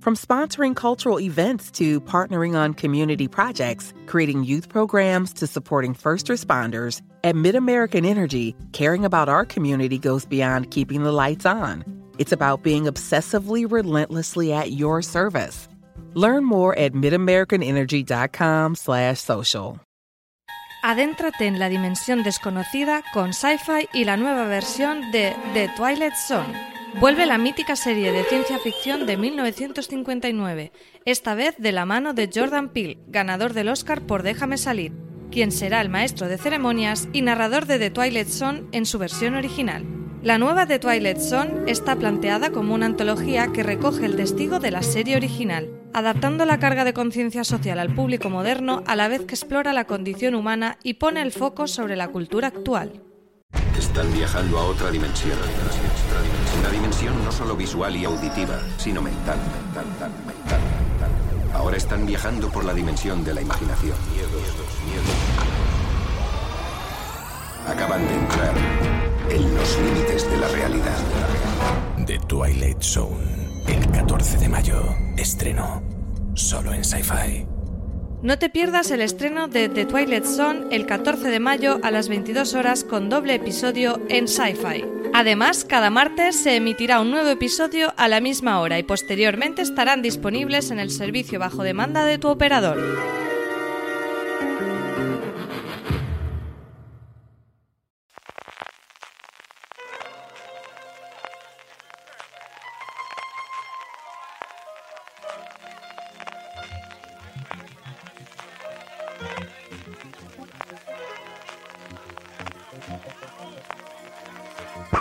From sponsoring cultural events to partnering on community projects, creating youth programs to supporting first responders, at MidAmerican Energy, caring about our community goes beyond keeping the lights on. It's about being obsessively relentlessly at your service. Learn more at midamericanenergy.com/social. Adéntrate en la dimensión desconocida con Sci-Fi y la nueva versión de The Twilight Zone. Vuelve la mítica serie de ciencia ficción de 1959, esta vez de la mano de Jordan Peele, ganador del Oscar por Déjame salir, quien será el maestro de ceremonias y narrador de The Twilight Zone en su versión original. La nueva The Twilight Zone está planteada como una antología que recoge el testigo de la serie original, adaptando la carga de conciencia social al público moderno a la vez que explora la condición humana y pone el foco sobre la cultura actual. Están viajando a otra dimensión. Una dimensión no solo visual y auditiva, sino mental. Ahora están viajando por la dimensión de la imaginación. Acaban de entrar en los límites de la realidad. The Twilight Zone, el 14 de mayo, estreno solo en Sci-Fi. No te pierdas el estreno de The Twilight Zone el 14 de mayo a las 22 horas con doble episodio en Sci-Fi. Además, cada martes se emitirá un nuevo episodio a la misma hora y posteriormente estarán disponibles en el servicio bajo demanda de tu operador.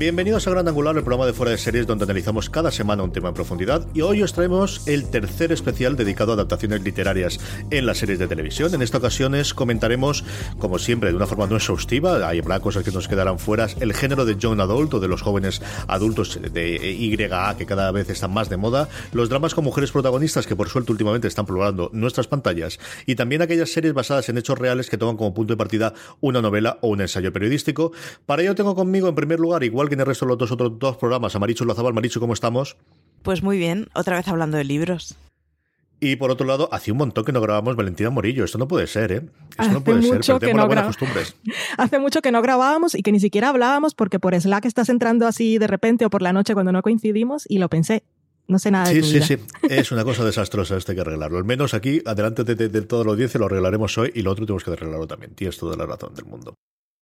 Bienvenidos a Gran Angular, el programa de fuera de series donde analizamos cada semana un tema en profundidad y hoy os traemos el tercer especial dedicado a adaptaciones literarias en las series de televisión. En esta ocasión comentaremos, como siempre, de una forma no exhaustiva, hay cosas que nos quedarán fuera, el género de Young Adult o de los jóvenes adultos de YA que cada vez están más de moda, los dramas con mujeres protagonistas que por suerte últimamente están poblando nuestras pantallas y también aquellas series basadas en hechos reales que toman como punto de partida una novela o un ensayo periodístico. Para ello tengo conmigo en primer lugar, igual que el resto de los dos otros dos programas. A Marichu Lazabal. Marichu, ¿cómo estamos? Pues muy bien, otra vez hablando de libros. Y por otro lado, hacía un montón que no grabábamos Valentina Morillo. Esto no puede ser, ¿eh? Esto no puede ser, pero tenemos buenas costumbres. Hace mucho que no grabábamos y que ni siquiera hablábamos porque por Slack estás entrando así de repente o por la noche cuando no coincidimos y lo pensé. No sé nada de Sí, sí, sí. Es una cosa desastrosa, esto hay que arreglarlo. Al menos aquí, adelante de, de, de toda la audiencia, lo arreglaremos hoy y lo otro tenemos que arreglarlo también. Tienes toda la razón del mundo.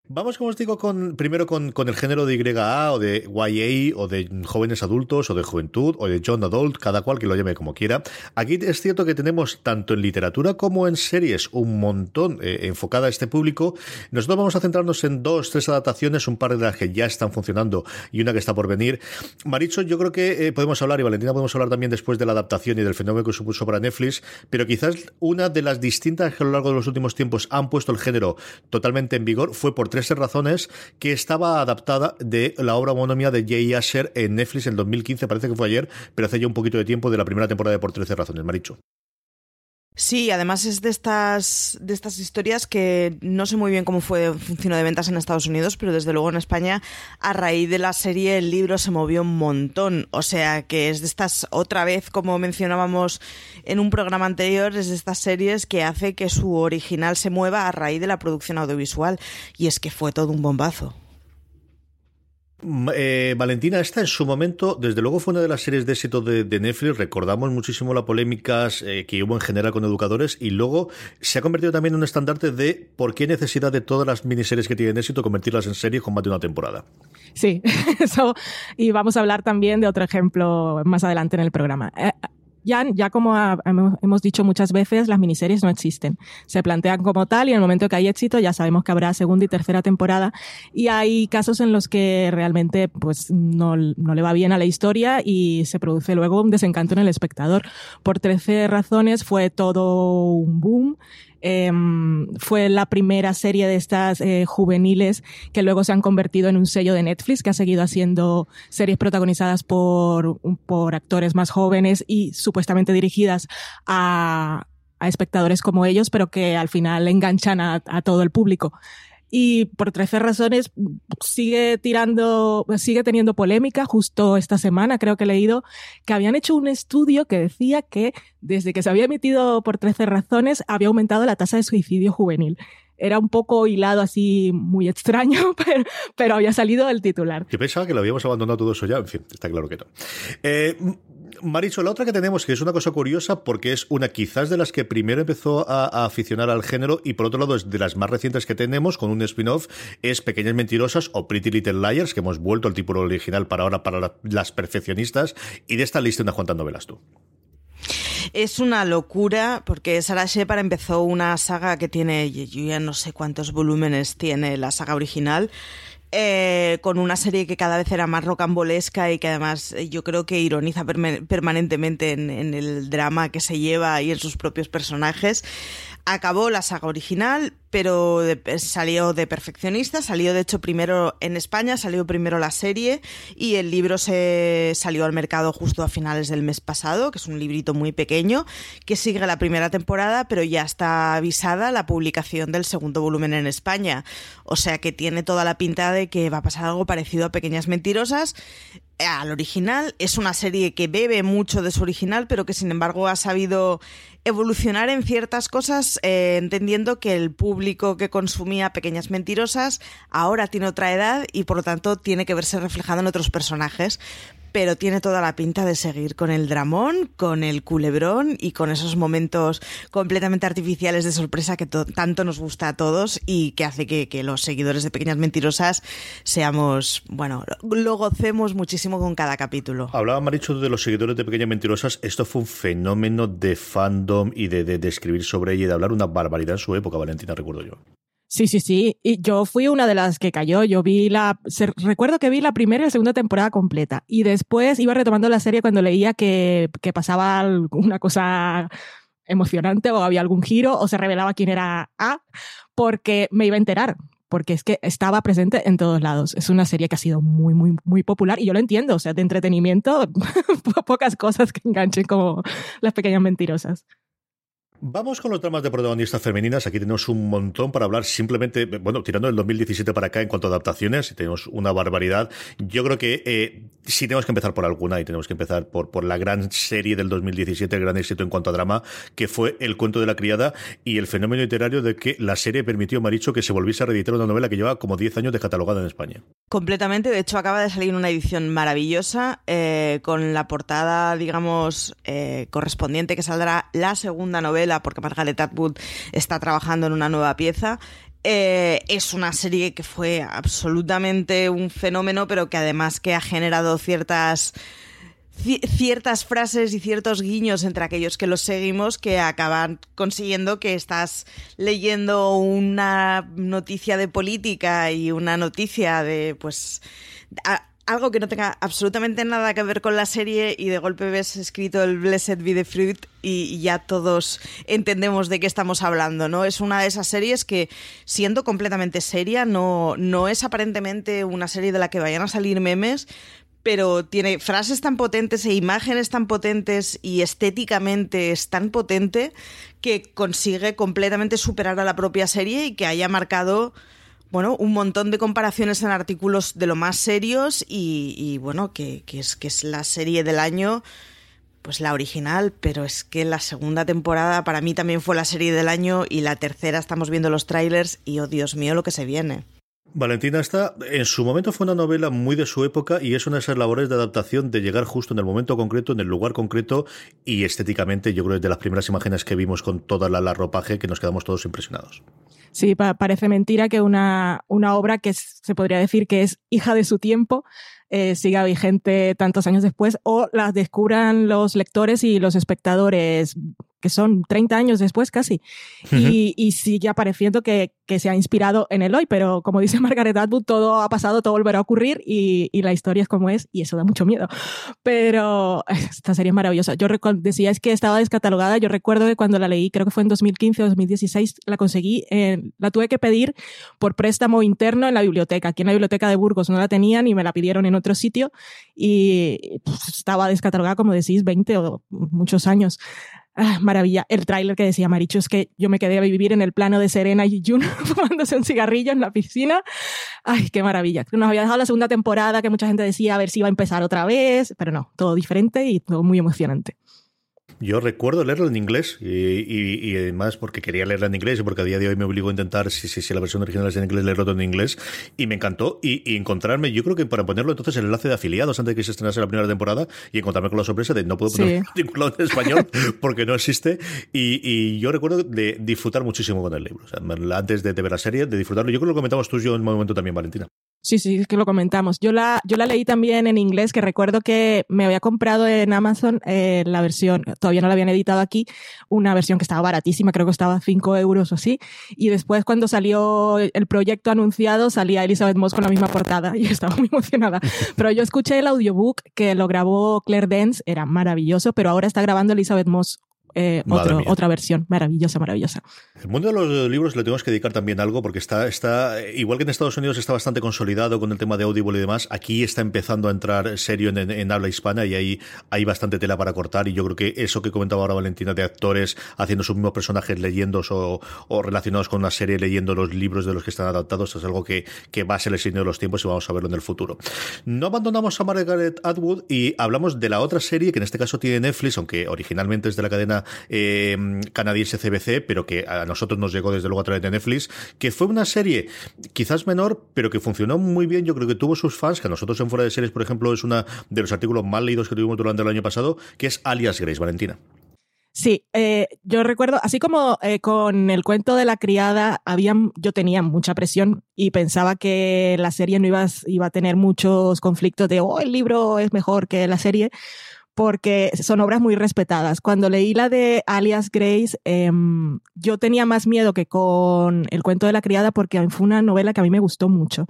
Vamos, como os digo, con, primero con, con, el género de YA o de YA o de jóvenes adultos o de juventud o de John Adult, cada cual que lo llame como quiera. Aquí es cierto que tenemos tanto en literatura como en series un montón eh, enfocada a este público. Nosotros vamos a centrarnos en dos, tres adaptaciones, un par de las que ya están funcionando y una que está por venir. Maricho, yo creo que eh, podemos hablar, y Valentina podemos hablar también después de la adaptación y del fenómeno que supuso para Netflix, pero quizás una de las distintas que a lo largo de los últimos tiempos han puesto el género totalmente en vigor fue por tres razones que estaba adaptada de la obra homónima de Jay Asher en Netflix en 2015, parece que fue ayer, pero hace ya un poquito de tiempo de la primera temporada de Por 13 razones, Maricho. Sí, además es de estas, de estas historias que no sé muy bien cómo fue funcionó de ventas en Estados Unidos, pero desde luego en España, a raíz de la serie, el libro se movió un montón. O sea que es de estas, otra vez, como mencionábamos en un programa anterior, es de estas series que hace que su original se mueva a raíz de la producción audiovisual. Y es que fue todo un bombazo. Eh, Valentina, esta en su momento, desde luego fue una de las series de éxito de, Netflix. Recordamos muchísimo las polémicas eh, que hubo en general con educadores y luego se ha convertido también en un estandarte de por qué necesidad de todas las miniseries que tienen éxito convertirlas en series con más de una temporada. Sí, eso. Y vamos a hablar también de otro ejemplo más adelante en el programa. Eh, ya, como hemos dicho muchas veces, las miniseries no existen. Se plantean como tal y en el momento que hay éxito ya sabemos que habrá segunda y tercera temporada y hay casos en los que realmente pues no, no le va bien a la historia y se produce luego un desencanto en el espectador. Por 13 razones fue todo un boom Em, fue la primera serie de estas eh, juveniles que luego se han convertido en un sello de Netflix que ha seguido haciendo series protagonizadas por, por actores más jóvenes y supuestamente dirigidas a, a espectadores como ellos, pero que al final enganchan a, a todo el público y por 13 razones sigue tirando, sigue teniendo polémica. Justo esta semana creo que he leído que habían hecho un estudio que decía que desde que se había emitido por 13 razones había aumentado la tasa de suicidio juvenil. Era un poco hilado así muy extraño, pero, pero había salido el titular. Yo pensaba que lo habíamos abandonado todo eso ya, en fin, está claro que no. Eh, Maricho, la otra que tenemos, que es una cosa curiosa, porque es una quizás de las que primero empezó a, aficionar al género y por otro lado es de las más recientes que tenemos, con un spin-off, es Pequeñas Mentirosas o Pretty Little Liars, que hemos vuelto al título original para ahora para las perfeccionistas, y de esta lista unas cuantas novelas tú. Es una locura porque Sarah Shepard empezó una saga que tiene, yo ya no sé cuántos volúmenes tiene la saga original, eh, con una serie que cada vez era más rocambolesca y que además eh, yo creo que ironiza permanentemente en, el drama que se lleva y en sus propios personajes. Acabó la saga original, pero salió de perfeccionista, salió de hecho primero en España, salió primero la serie y el libro se salió al mercado justo a finales del mes pasado, que es un librito muy pequeño, que sigue la primera temporada, pero ya está avisada la publicación del segundo volumen en España. O sea que tiene toda la pinta de que va a pasar algo parecido a Pequeñas Mentirosas al original. Es una serie que bebe mucho de su original, pero que sin embargo ha sabido evolucionar en ciertas cosas, eh, entendiendo que el público que consumía Pequeñas Mentirosas ahora tiene otra edad y por lo tanto tiene que verse reflejado en otros personajes pero tiene toda la pinta de seguir con el dramón, con el culebrón y con esos momentos completamente artificiales de sorpresa que tanto nos gusta a todos y que hace que, los seguidores de Pequeñas Mentirosas seamos, bueno, lo gocemos muchísimo con cada capítulo. Hablaba Maricho de los seguidores de Pequeñas Mentirosas. Esto fue un fenómeno de fandom y de, de escribir sobre ella y de hablar una barbaridad en su época, Valentina, recuerdo yo. Sí, sí, sí. Y yo fui una de las que cayó. Yo vi la. recuerdo que vi la primera y la segunda temporada completa. Y después iba retomando la serie cuando leía que, que pasaba alguna cosa emocionante o había algún giro o se revelaba quién era A, porque me iba a enterar. Porque es que estaba presente en todos lados. Es una serie que ha sido muy, muy, muy popular y yo lo entiendo. O sea, de entretenimiento, pocas cosas que enganchen como las pequeñas mentirosas. Vamos con los dramas de protagonistas femeninas. Aquí tenemos un montón para hablar simplemente, bueno, tirando del 2017 para acá en cuanto a adaptaciones, tenemos una barbaridad. Yo creo que eh, sí tenemos que empezar por alguna y tenemos que empezar por, la gran serie del 2017, el gran éxito en cuanto a drama, que fue El cuento de la criada y el fenómeno literario de que la serie permitió, Maricho, que se volviese a reeditar una novela que lleva como 10 años de catalogada en España. Completamente, de hecho acaba de salir una edición maravillosa eh, con la portada, digamos, eh, correspondiente que saldrá la segunda novela porque Margaret Atwood está trabajando en una nueva pieza. Eh, es una serie que fue absolutamente un fenómeno, pero que además que ha generado ciertas ciertas frases y ciertos guiños entre aquellos que los seguimos que acaban consiguiendo que estás leyendo una noticia de política y una noticia de pues algo que no tenga absolutamente nada que ver con la serie y de golpe ves escrito el Blessed be the Fruit y, ya todos entendemos de qué estamos hablando, ¿no? Es una de esas series que, siendo completamente seria, no, no es aparentemente una serie de la que vayan a salir memes, pero tiene frases tan potentes e imágenes tan potentes y estéticamente es tan potente que consigue completamente superar a la propia serie y que haya marcado bueno, un montón de comparaciones en artículos de lo más serios y, bueno, que, es, que es la serie del año, pues la original, pero es que la segunda temporada para mí también fue la serie del año y la tercera estamos viendo los trailers y oh Dios mío lo que se viene. Valentina está, en su momento fue una novela muy de su época y es una de esas labores de adaptación de llegar justo en el momento concreto, en el lugar concreto y estéticamente yo creo que es de las primeras imágenes que vimos con toda la, la ropaje que nos quedamos todos impresionados. Sí, parece mentira que una, una obra que se podría decir que es hija de su tiempo eh, siga vigente tantos años después o la descubran los lectores y los espectadores que son 30 años después casi, y, sigue apareciendo que, que, se ha inspirado en el hoy, pero como dice Margaret Atwood, todo ha pasado, todo volverá a ocurrir y, y, la historia es como es y eso da mucho miedo. Pero esta serie es maravillosa. Yo decíais que estaba descatalogada, yo recuerdo que cuando la leí, creo que fue en 2015 o 2016, la conseguí, la tuve que pedir por préstamo interno en la biblioteca. Aquí en la biblioteca de Burgos no la tenían y me la pidieron en otro sitio y pues, estaba descatalogada, como decís, 20 o muchos años. Ah, maravilla. El tráiler que decía Maricho es que yo me quedé a vivir en el plano de Serena y Jun fumándose un cigarrillo en la piscina. Ay, qué maravilla. Nos había dejado la segunda temporada que mucha gente decía a ver si iba a empezar otra vez, pero no, todo diferente y todo muy emocionante. Yo recuerdo leerlo en inglés y, además porque quería leerlo en inglés y porque a día de hoy me obligo a intentar, si, si, si la versión original es en inglés, leerlo todo en inglés y me encantó y, encontrarme, yo creo que para ponerlo entonces el enlace de afiliados antes de que se estrenase la primera temporada y encontrarme con la sorpresa de no puedo poner en español porque no existe y, yo recuerdo de disfrutar muchísimo con el libro, o sea, antes de, de, ver la serie, de disfrutarlo. Yo creo que lo comentamos tú y yo en un momento también, Valentina. Sí, sí, es que lo comentamos. Yo la, yo la leí también en inglés, que recuerdo que me había comprado en Amazon eh, la versión, todavía no la habían editado aquí, una versión que estaba baratísima, creo que estaba 5 euros o así. Y después cuando salió el proyecto anunciado, salía Elizabeth Moss con la misma portada y estaba muy emocionada. Pero yo escuché el audiobook que lo grabó Claire Dance, era maravilloso, pero ahora está grabando Elizabeth Moss eh, otra versión maravillosa, maravillosa. El mundo de los libros le tenemos que dedicar también algo porque está, está, igual que en Estados Unidos está bastante consolidado con el tema de Audible y demás, aquí está empezando a entrar serio en, habla hispana y ahí hay bastante tela para cortar y yo creo que eso que comentaba ahora Valentina de actores haciendo sus mismos personajes leyendo o, o, relacionados con una serie leyendo los libros de los que están adaptados es algo que, que va a ser el signo de los tiempos y vamos a verlo en el futuro. No abandonamos a Margaret Atwood y hablamos de la otra serie que en este caso tiene Netflix, aunque originalmente es de la cadena eh, canadiense CBC, pero que a nosotros nos llegó desde luego a través de Netflix, que fue una serie quizás menor, pero que funcionó muy bien. Yo creo que tuvo sus fans, que a nosotros en Fuera de Series, por ejemplo, es uno de los artículos más leídos que tuvimos durante el año pasado, que es Alias Grace, Valentina. Sí, eh, yo recuerdo, así como eh, con el cuento de la criada, había, yo tenía mucha presión y pensaba que la serie no iba a tener muchos conflictos de, oh, el libro es mejor que la serie, porque son obras muy respetadas. Cuando leí la de Alias Grace, em, yo tenía más miedo que con El cuento de la criada porque fue una novela que a mí me gustó mucho.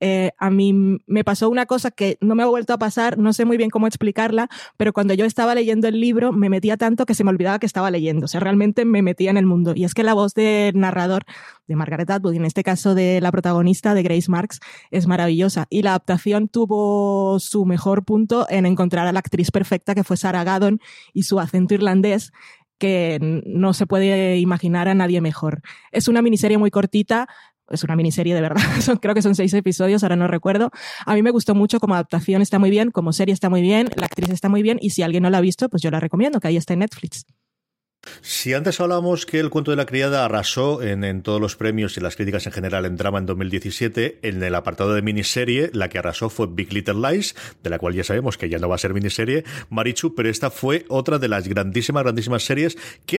Eh, a mí me pasó una cosa que no me ha vuelto a pasar, no sé muy bien cómo explicarla, pero cuando yo estaba leyendo el libro me metía tanto que se me olvidaba que estaba leyendo, o sea, realmente me metía en el mundo. Y es que la voz del narrador, de Margaret Atwood, y en este caso de la protagonista, de Grace Marks, es maravillosa. Y la adaptación tuvo su mejor punto en encontrar a la actriz perfecta que fue Sarah Gaddon y su acento irlandés que no se puede imaginar a nadie mejor. Es una miniserie muy cortita, es una miniserie de verdad, creo que son seis episodios, ahora no recuerdo. A mí me gustó mucho, como adaptación está muy bien, como serie está muy bien, la actriz está muy bien y si alguien no la ha visto, pues yo la recomiendo, que ahí está en Netflix. Si antes hablábamos que el cuento de la criada arrasó en, todos los premios y las críticas en general en drama en 2017, en el apartado de miniserie, la que arrasó fue Big Little Lies, de la cual ya sabemos que ya no va a ser miniserie, Marichu, pero esta fue otra de las grandísimas, grandísimas series que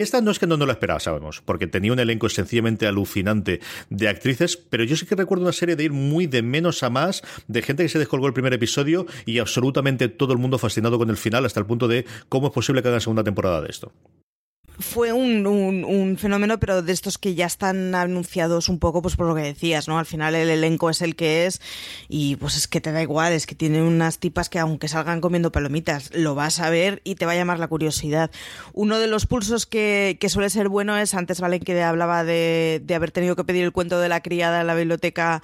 Esta no es que no, no la esperaba, sabemos, porque tenía un elenco sencillamente alucinante de actrices, pero yo sí que recuerdo una serie de ir muy de menos a más, de gente que se descolgó el primer episodio y absolutamente todo el mundo fascinado con el final, hasta el punto de cómo es posible que hagan segunda temporada de esto fue un, un, fenómeno, pero de estos que ya están anunciados un poco, pues por lo que decías, ¿no? Al final el elenco es el que es y pues es que te da igual, es que tiene unas tipas que aunque salgan comiendo palomitas, lo vas a ver y te va a llamar la curiosidad. Uno de los pulsos que, que suele ser bueno es, antes Valen que hablaba de, de haber tenido que pedir el cuento de la criada en la biblioteca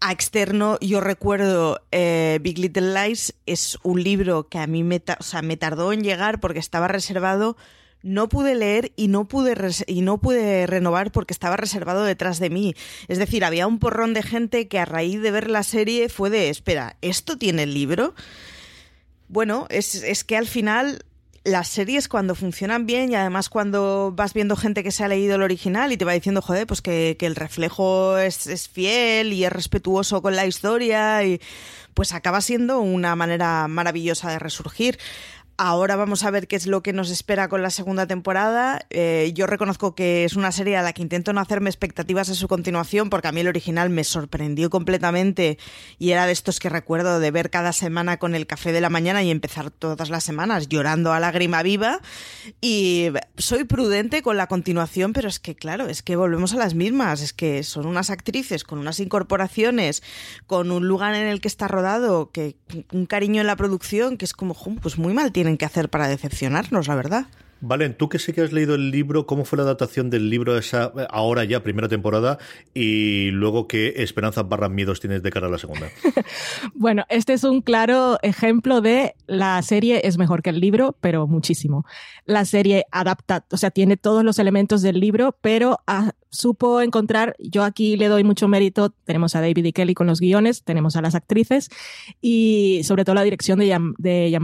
a externo, yo recuerdo eh, Big Little Lies, es un libro que a mí me, o sea, me tardó en llegar porque estaba reservado no pude leer y no pude, y no pude renovar porque estaba reservado detrás de mí. Es decir, había un porrón de gente que a raíz de ver la serie fue de, espera, ¿esto tiene el libro? Bueno, es, es que al final las series cuando funcionan bien y además cuando vas viendo gente que se ha leído el original y te va diciendo, joder, pues que, que el reflejo es, es, fiel y es respetuoso con la historia y pues acaba siendo una manera maravillosa de resurgir. Ahora vamos a ver qué es lo que nos espera con la segunda temporada. Eh, yo reconozco que es una serie a la que intento no hacerme expectativas de su continuación, porque a mí el original me sorprendió completamente y era de estos que recuerdo de ver cada semana con el café de la mañana y empezar todas las semanas llorando a lágrima viva. Y soy prudente con la continuación, pero es que, claro, es que volvemos a las mismas. Es que son unas actrices con unas incorporaciones, con un lugar en el que está rodado, que un cariño en la producción, que es como, pues muy mal tiene que hacer para decepcionarnos, la verdad. Valen, tú que sé que has leído el libro, ¿cómo fue la adaptación del libro esa ahora ya primera temporada y luego qué esperanzas barras miedos tienes de cara a la segunda? bueno, este es un claro ejemplo de la serie es mejor que el libro, pero muchísimo. La serie adapta, o sea, tiene todos los elementos del libro, pero supo encontrar, yo aquí le doy mucho mérito, tenemos a David y Kelly con los guiones, tenemos a las actrices y sobre todo la dirección de Jean, de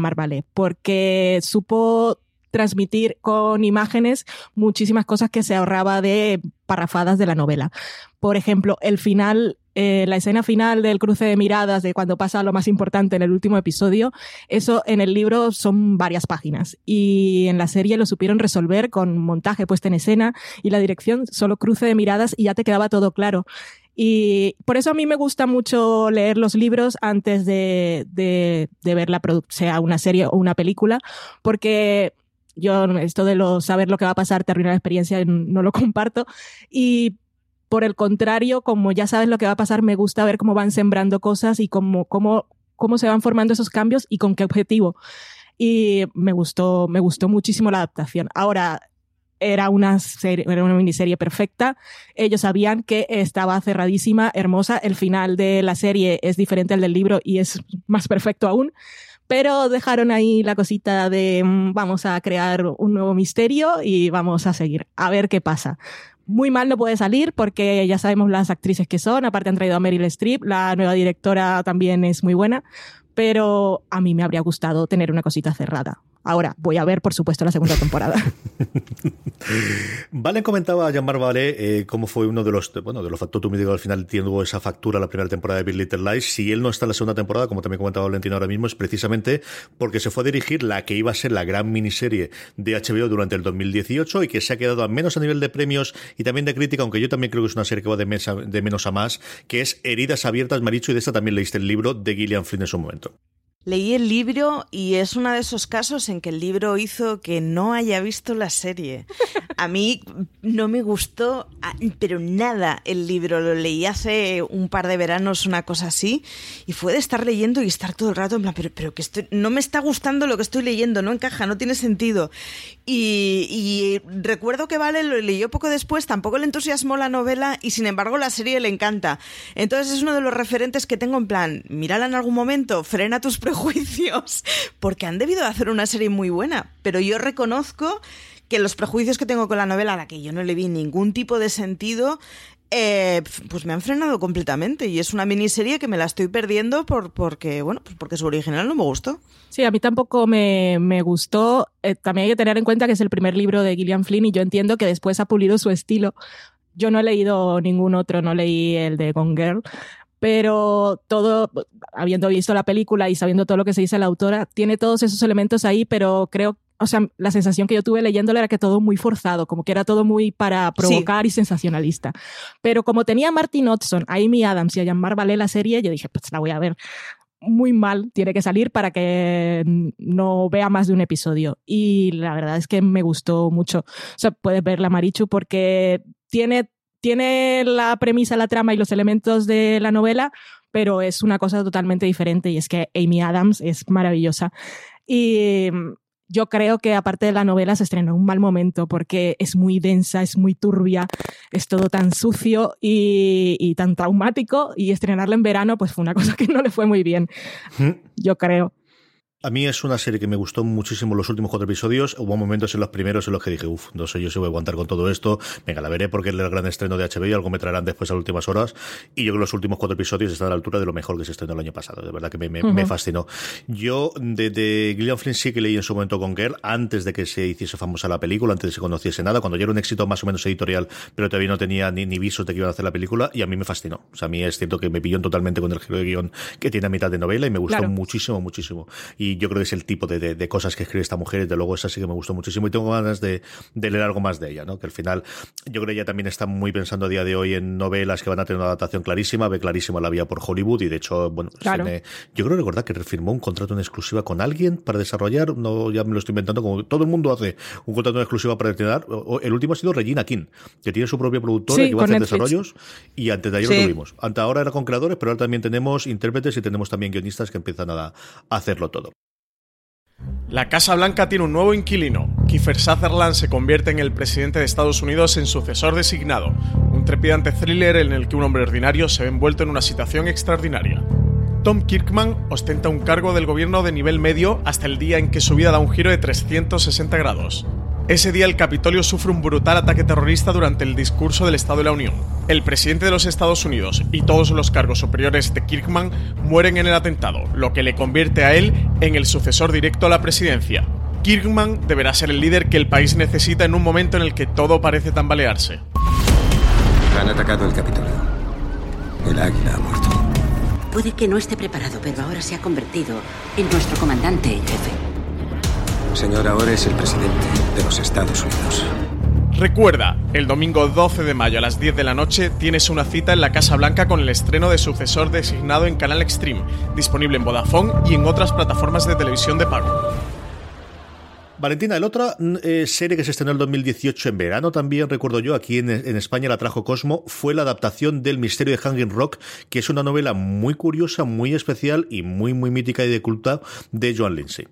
porque supo transmitir con imágenes muchísimas cosas que se ahorraba de parrafadas de la novela. Por ejemplo, el final eh, la escena final del cruce de miradas, de cuando pasa lo más importante en el último episodio, eso en el libro son varias páginas. Y en la serie lo supieron resolver con montaje puesta en escena y la dirección, solo cruce de miradas y ya te quedaba todo claro. Y por eso a mí me gusta mucho leer los libros antes de, de, de ver la sea una serie o una película, porque yo esto de lo, saber lo que va a pasar te arruina la experiencia, no lo comparto. Y por el contrario, como ya sabes lo que va a pasar, me gusta ver cómo van sembrando cosas y cómo, cómo, cómo se van formando esos cambios y con qué objetivo. Y me gustó, me gustó muchísimo la adaptación. Ahora, era una, serie, era una miniserie perfecta. Ellos sabían que estaba cerradísima, hermosa. El final de la serie es diferente al del libro y es más perfecto aún pero dejaron ahí la cosita de mm, vamos a crear un nuevo misterio y vamos a seguir a ver qué pasa. Muy mal no puede salir porque ya sabemos las actrices que son, aparte han traído a Meryl Streep, la nueva directora también es muy buena, pero a mí me habría gustado tener una cosita cerrada. Ahora, voy a ver, por supuesto, la segunda temporada. vale, comentaba a Jean-Marc Vale eh, cómo fue uno de los, bueno, de los factores digo al final tiene esa factura la primera temporada de Big Little Lies. Si él no está en la segunda temporada, como también comentaba Valentino ahora mismo, es precisamente porque se fue a dirigir la que iba a ser la gran miniserie de HBO durante el 2018 y que se ha quedado al menos a nivel de premios y también de crítica, aunque yo también creo que es una serie que va de, de menos a más, que es Heridas Abiertas, Maricho, y de esta también leíste el libro de Gillian Flynn en su momento. Leí el libro y es uno de esos casos en que el libro hizo que no haya visto la serie. A mí no me gustó, pero nada el libro. Lo leí hace un par de veranos, una cosa así, y fue de estar leyendo y estar todo el rato en plan, pero, pero que estoy, no me está gustando lo que estoy leyendo, no encaja, no tiene sentido. Y, y recuerdo que Vale lo leyó poco después, tampoco le entusiasmó la novela y sin embargo la serie le encanta. Entonces es uno de los referentes que tengo en plan, mírala en algún momento, frena tus prejuicios prejuicios, porque han debido hacer una serie muy buena, pero yo reconozco que los prejuicios que tengo con la novela, a la que yo no le vi ningún tipo de sentido, eh, pues me han frenado completamente y es una miniserie que me la estoy perdiendo por, porque, bueno, pues porque su original no me gustó. Sí, a mí tampoco me, me gustó. Eh, también hay que tener en cuenta que es el primer libro de Gillian Flynn y yo entiendo que después ha pulido su estilo. Yo no he leído ningún otro, no leí el de Gone Girl, pero todo, habiendo visto la película y sabiendo todo lo que se dice la autora, tiene todos esos elementos ahí, pero creo, o sea, la sensación que yo tuve leyéndola era que todo muy forzado, como que era todo muy para provocar y sensacionalista. Pero como tenía a Martin Hudson, a Amy Adams y a Jean-Marc la serie, yo dije, pues la voy a ver muy mal tiene que salir para que no vea más de un episodio. Y la verdad es que me gustó mucho. O sea, puedes verla, Marichu, porque tiene tiene la premisa, la trama y los elementos de la novela, pero es una cosa totalmente diferente y es que Amy Adams es maravillosa. Y mm, yo creo que aparte de la novela se estrenó en un mal momento porque es muy densa, es muy turbia, es todo tan sucio y, y, tan traumático y estrenarla en verano pues fue una cosa que no le fue muy bien, yo creo. A mí es una serie que me gustó muchísimo los últimos cuatro episodios. Hubo momentos en los primeros en los que dije, uff, no sé yo si voy a aguantar con todo esto. Venga, la veré porque es el gran estreno de HBO y algo me traerán después a las últimas horas. Y yo creo que los últimos cuatro episodios están a la altura de lo mejor que se estrenó el año pasado. De verdad que me, fascinó. Yo, de, de Gillian Flynn sí que leí en su momento con Girl, antes de que se hiciese famosa la película, antes de que se conociese nada, cuando ya era un éxito más o menos editorial, pero todavía no tenía ni, ni visos de que iban a hacer la película, y a mí me fascinó. O sea, a mí es cierto que me pilló totalmente con el giro de guion que tiene a mitad de novela y me gustó muchísimo, muchísimo. Y yo creo que es el tipo de de, cosas que escribe esta mujer, y de luego esa sí que me gustó muchísimo y tengo ganas de, leer algo más de ella, ¿no? Que al final yo creo que ella también está muy pensando a día de hoy en novelas que van a tener una adaptación clarísima, ve clarísima la vía por Hollywood y de hecho, bueno, yo creo recordar que firmó un contrato en exclusiva con alguien para desarrollar, no ya me lo estoy inventando, como todo el mundo hace un contrato en exclusiva para desarrollar, el último ha sido Regina King, que tiene su propia productora que va a hacer desarrollos y antes de ayer lo tuvimos. Antes ahora era con creadores, pero ahora también tenemos intérpretes y tenemos también guionistas que empiezan a hacerlo todo. La Casa Blanca tiene un nuevo inquilino. Kiefer Sutherland se convierte en el presidente de Estados Unidos en sucesor designado, un trepidante thriller en el que un hombre ordinario se ve envuelto en una situación extraordinaria. Tom Kirkman ostenta un cargo del gobierno de nivel medio hasta el día en que su vida da un giro de 360 grados. Ese día el Capitolio sufre un brutal ataque terrorista durante el discurso del Estado de la Unión. El presidente de los Estados Unidos y todos los cargos superiores de Kirkman mueren en el atentado, lo que le convierte a él en el sucesor directo a la presidencia. Kirkman deberá ser el líder que el país necesita en un momento en el que todo parece tambalearse. Han atacado el Capitolio. El águila ha muerto. Puede que no esté preparado, pero ahora se ha convertido en nuestro comandante en jefe. Señor, ahora es el presidente de los Estados Unidos. Recuerda, el domingo 12 de mayo a las 10 de la noche tienes una cita en la Casa Blanca con el estreno de sucesor designado en Canal Extreme, disponible en Vodafone y en otras plataformas de televisión de pago. Valentina, el otra mm, eh, serie que se estrenó en el 2018 en verano también, recuerdo yo, aquí en, España la trajo Cosmo, fue la adaptación del Misterio de Hanging Rock, que es una novela muy curiosa, muy especial y muy, muy mítica y de culto de Joan Lindsay.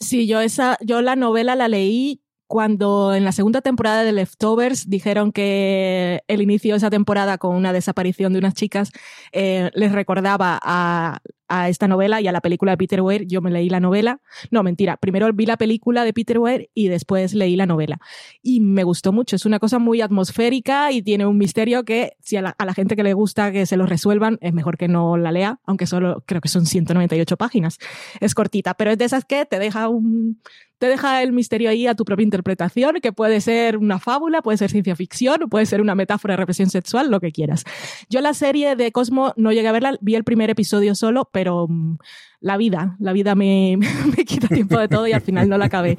Sí, yo esa, yo la novela la leí cuando en la segunda temporada de Leftovers dijeron que el inicio de esa temporada con una desaparición de unas chicas eh, les recordaba a a esta novela y a la película de Peter Weir, yo me leí la novela. No, mentira, primero vi la película de Peter Weir y después leí la novela. Y me gustó mucho, es una cosa muy atmosférica y tiene un misterio que si a la, a la gente que le gusta que se lo resuelvan, es mejor que no la lea, aunque solo creo que son 198 páginas. Es cortita, pero es de esas que te deja un, te deja el misterio ahí a tu propia interpretación, que puede ser una fábula, puede ser ciencia ficción, puede ser una metáfora de represión sexual, lo que quieras. Yo la serie de Cosmo no llegué a verla, vi el primer episodio solo, pero mm, la vida, la vida me, me, quita tiempo de todo y al final no la acabé.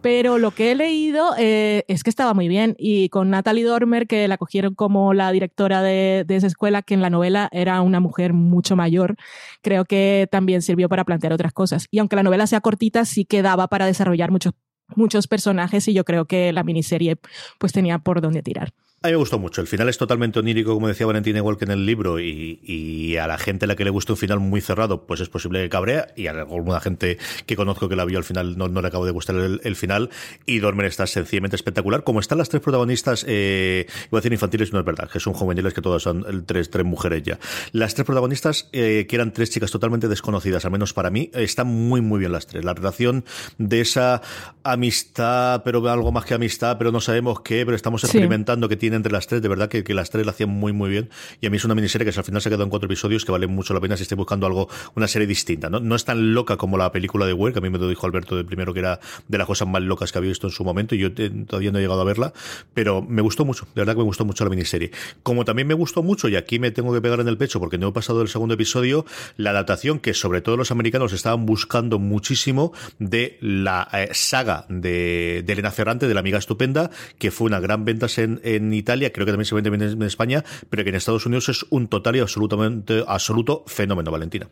Pero lo que he leído eh, es que estaba muy bien y con Natalie Dormer, que la cogieron como la directora de, de, esa escuela, que en la novela era una mujer mucho mayor, creo que también sirvió para plantear otras cosas. Y aunque la novela sea cortita, sí quedaba para desarrollar muchos muchos personajes y yo creo que la miniserie pues tenía por dónde tirar. A mí me gustó mucho. El final es totalmente onírico, como decía Valentina, igual que en el libro, y, a la gente a la que le gusta un final muy cerrado, pues es posible que cabrea, y a alguna gente que conozco que la vio al final no, le acabo de gustar el, final, y Dormer está sencillamente espectacular. Como están las tres protagonistas, eh, iba a decir infantiles, no es verdad, que son juveniles, que todas son tres, tres mujeres ya. Las tres protagonistas, eh, que eran tres chicas totalmente desconocidas, al menos para mí, están muy, muy bien las tres. La relación de esa amistad, pero algo más que amistad, pero no sabemos qué, pero estamos experimentando que tiene entre las tres, de verdad que, las tres la hacían muy muy bien y a mí es una miniserie que al final se ha quedado en cuatro episodios que vale mucho la pena si estoy buscando algo, una serie distinta, ¿no? No es tan loca como la película de Weir, que a mí me lo dijo Alberto de primero que era de las cosas más locas que había visto en su momento y yo todavía no he llegado a verla, pero me gustó mucho, de verdad que me gustó mucho la miniserie. Como también me gustó mucho, y aquí me tengo que pegar en el pecho porque no he pasado el segundo episodio, la adaptación que sobre todo los americanos estaban buscando muchísimo de la eh, saga de, de Elena Ferrante, de la amiga estupenda, que fue una gran venta en, en Italia, creo que también se vende bien en España, pero que en Estados Unidos es un total y absolutamente absoluto fenómeno, Valentina.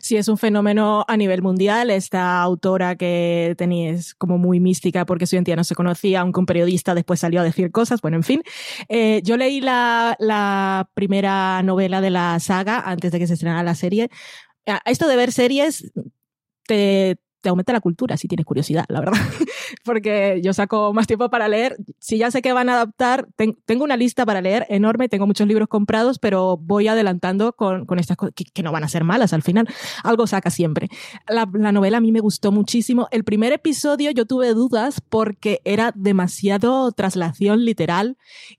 Sí, es un fenómeno a nivel mundial. Esta autora que tenéis como muy mística porque su identidad no se conocía, aunque un periodista después salió a decir cosas. Bueno, en fin. Eh, yo leí la, la, primera novela de la saga antes de que se estrenara la serie. Esto de ver series te, te aumenta la cultura si tienes curiosidad, la verdad. Porque yo saco más tiempo para leer. Si ya sé que van a adaptar, tengo una lista para leer enorme, tengo muchos libros comprados, pero voy adelantando con, con estas cosas que, no van a ser malas al final. Algo saca siempre. La, la novela a mí me gustó muchísimo. El primer episodio yo tuve dudas porque era demasiado traslación literal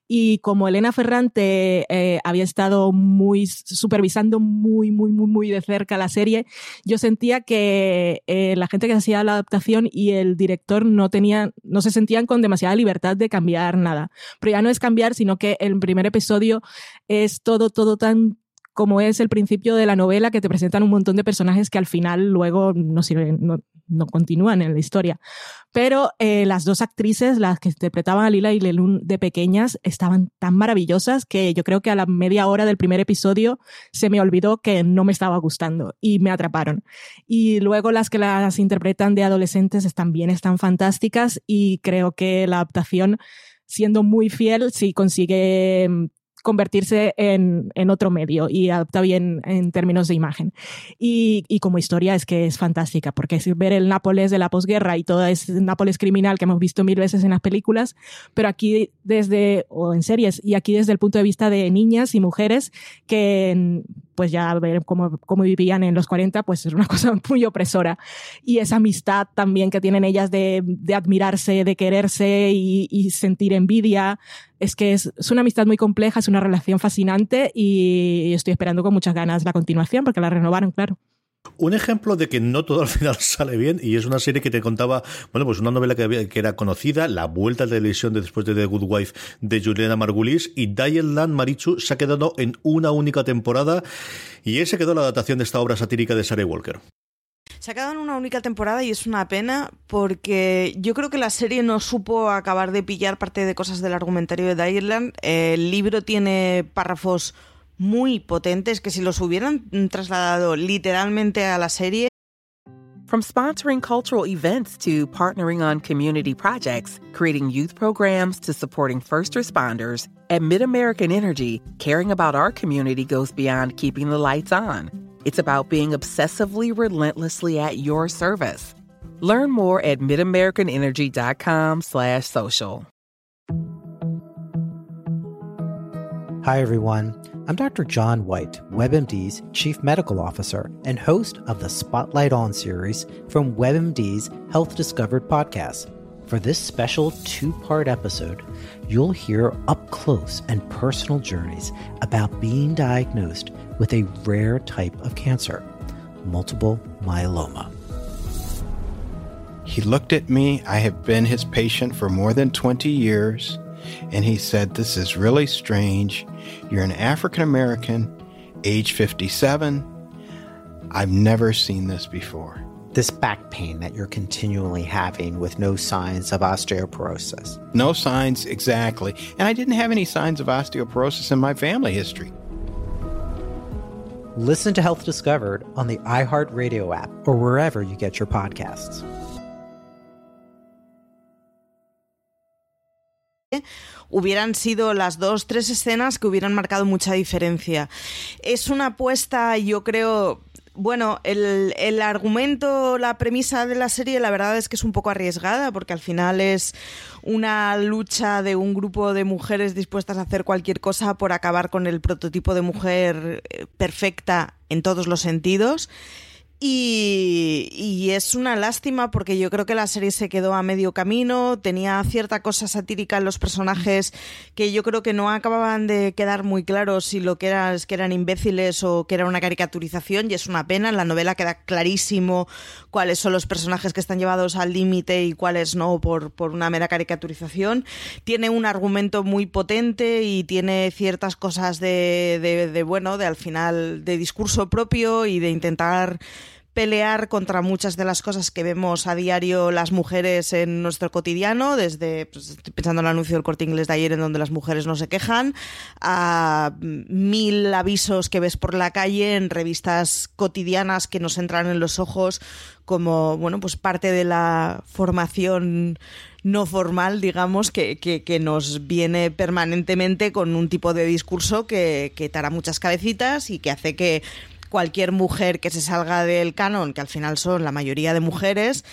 y como Elena Ferrante eh, había estado muy supervisando muy, muy, muy, muy de cerca la serie, yo sentía que eh, la gente que hacía la adaptación y el director no tenían, no se sentían con demasiada libertad de cambiar nada. Pero ya no es cambiar, sino que el primer episodio es todo, todo tan como es el principio de la novela, que te presentan un montón de personajes que al final luego no, sirven, no, continúan en la historia. Pero eh, las dos actrices, las que interpretaban a Lila y Lelun de pequeñas, estaban tan maravillosas que yo creo que a la media hora del primer episodio se me olvidó que no me estaba gustando y me atraparon. Y luego las que las interpretan de adolescentes también están fantásticas y creo que la adaptación siendo muy fiel, sí consigue mm, convertirse en, en, otro medio y adapta bien en términos de imagen. Y, y, como historia es que es fantástica, porque es ver el Nápoles de la posguerra y todo ese Nápoles criminal que hemos visto mil veces en las películas, pero aquí desde, o en series, y aquí desde el punto de vista de niñas y mujeres que pues ya ver cómo, cómo vivían en los 40, pues es una cosa muy opresora. Y esa amistad también que tienen ellas de, admirarse, de quererse y, y sentir envidia, es que es, es, una amistad muy compleja, es una relación fascinante y estoy esperando con muchas ganas la continuación porque la renovaron, claro. Un ejemplo de que no todo al final sale bien, y es una serie que te contaba, bueno, pues una novela que, que era conocida, La Vuelta a televisión de después de The Good Wife de Juliana Margulis, y Diane Land Marichu se ha quedado en una única temporada, y ese quedó la adaptación de esta obra satírica de Sarah Walker. Se ha quedado en una única temporada y es una pena porque yo creo que la serie no supo acabar de pillar parte de cosas del argumentario de Ireland. El libro tiene párrafos muy potentes que si los hubieran trasladado literalmente a la serie. From sponsoring cultural events to partnering on community projects, creating youth programs to supporting first responders, at MidAmerican Energy, caring about our community goes beyond keeping the lights on. It's about being obsessively relentlessly at your service. Learn more at midamericanenergy.com/social. Hi everyone. I'm Dr. John White, WebMD's Chief Medical Officer and host of the Spotlight On series from WebMD's Health Discovered podcast. For this special two part episode, you'll hear up close and personal journeys about being diagnosed with a rare type of cancer, multiple myeloma. He looked at me. I have been his patient for more than 20 years. And he said, This is really strange. You're an African American, age 57. I've never seen this before. This back pain that you're continually having with no signs of osteoporosis. No signs, exactly. And I didn't have any signs of osteoporosis in my family history. Listen to Health Discovered on the iHeartRadio app or wherever you get your podcasts. Hubieran sido las dos, tres escenas que hubieran marcado mucha diferencia. Es una apuesta, yo creo, bueno, el, el, argumento, la premisa de la serie, la verdad es que es un poco arriesgada, porque al final es una lucha de un grupo de mujeres dispuestas a hacer cualquier cosa por acabar con el prototipo de mujer eh, perfecta en todos los sentidos. Y, es una lástima porque yo creo que la serie se quedó a medio camino, tenía cierta cosa satírica en los personajes que yo creo que no acababan de quedar muy claros si lo que era es que eran imbéciles o que era una caricaturización y es una pena, en la novela queda clarísimo cuáles son los personajes que están llevados al límite y cuáles no por, por una mera caricaturización. Tiene un argumento muy potente y tiene ciertas cosas de, de, de bueno, de al final de discurso propio y de intentar pelear contra muchas de las cosas que vemos a diario las mujeres en nuestro cotidiano, desde, pues, estoy pensando en el anuncio del corte inglés de ayer en donde las mujeres no se quejan, a mil avisos que ves por la calle en revistas cotidianas que nos entran en los ojos como, bueno, pues parte de la formación no formal, digamos, que, que, nos viene permanentemente con un tipo de discurso que, que tara muchas cabecitas y que hace que cualquier mujer que se salga del canon, que al final son la mayoría de mujeres,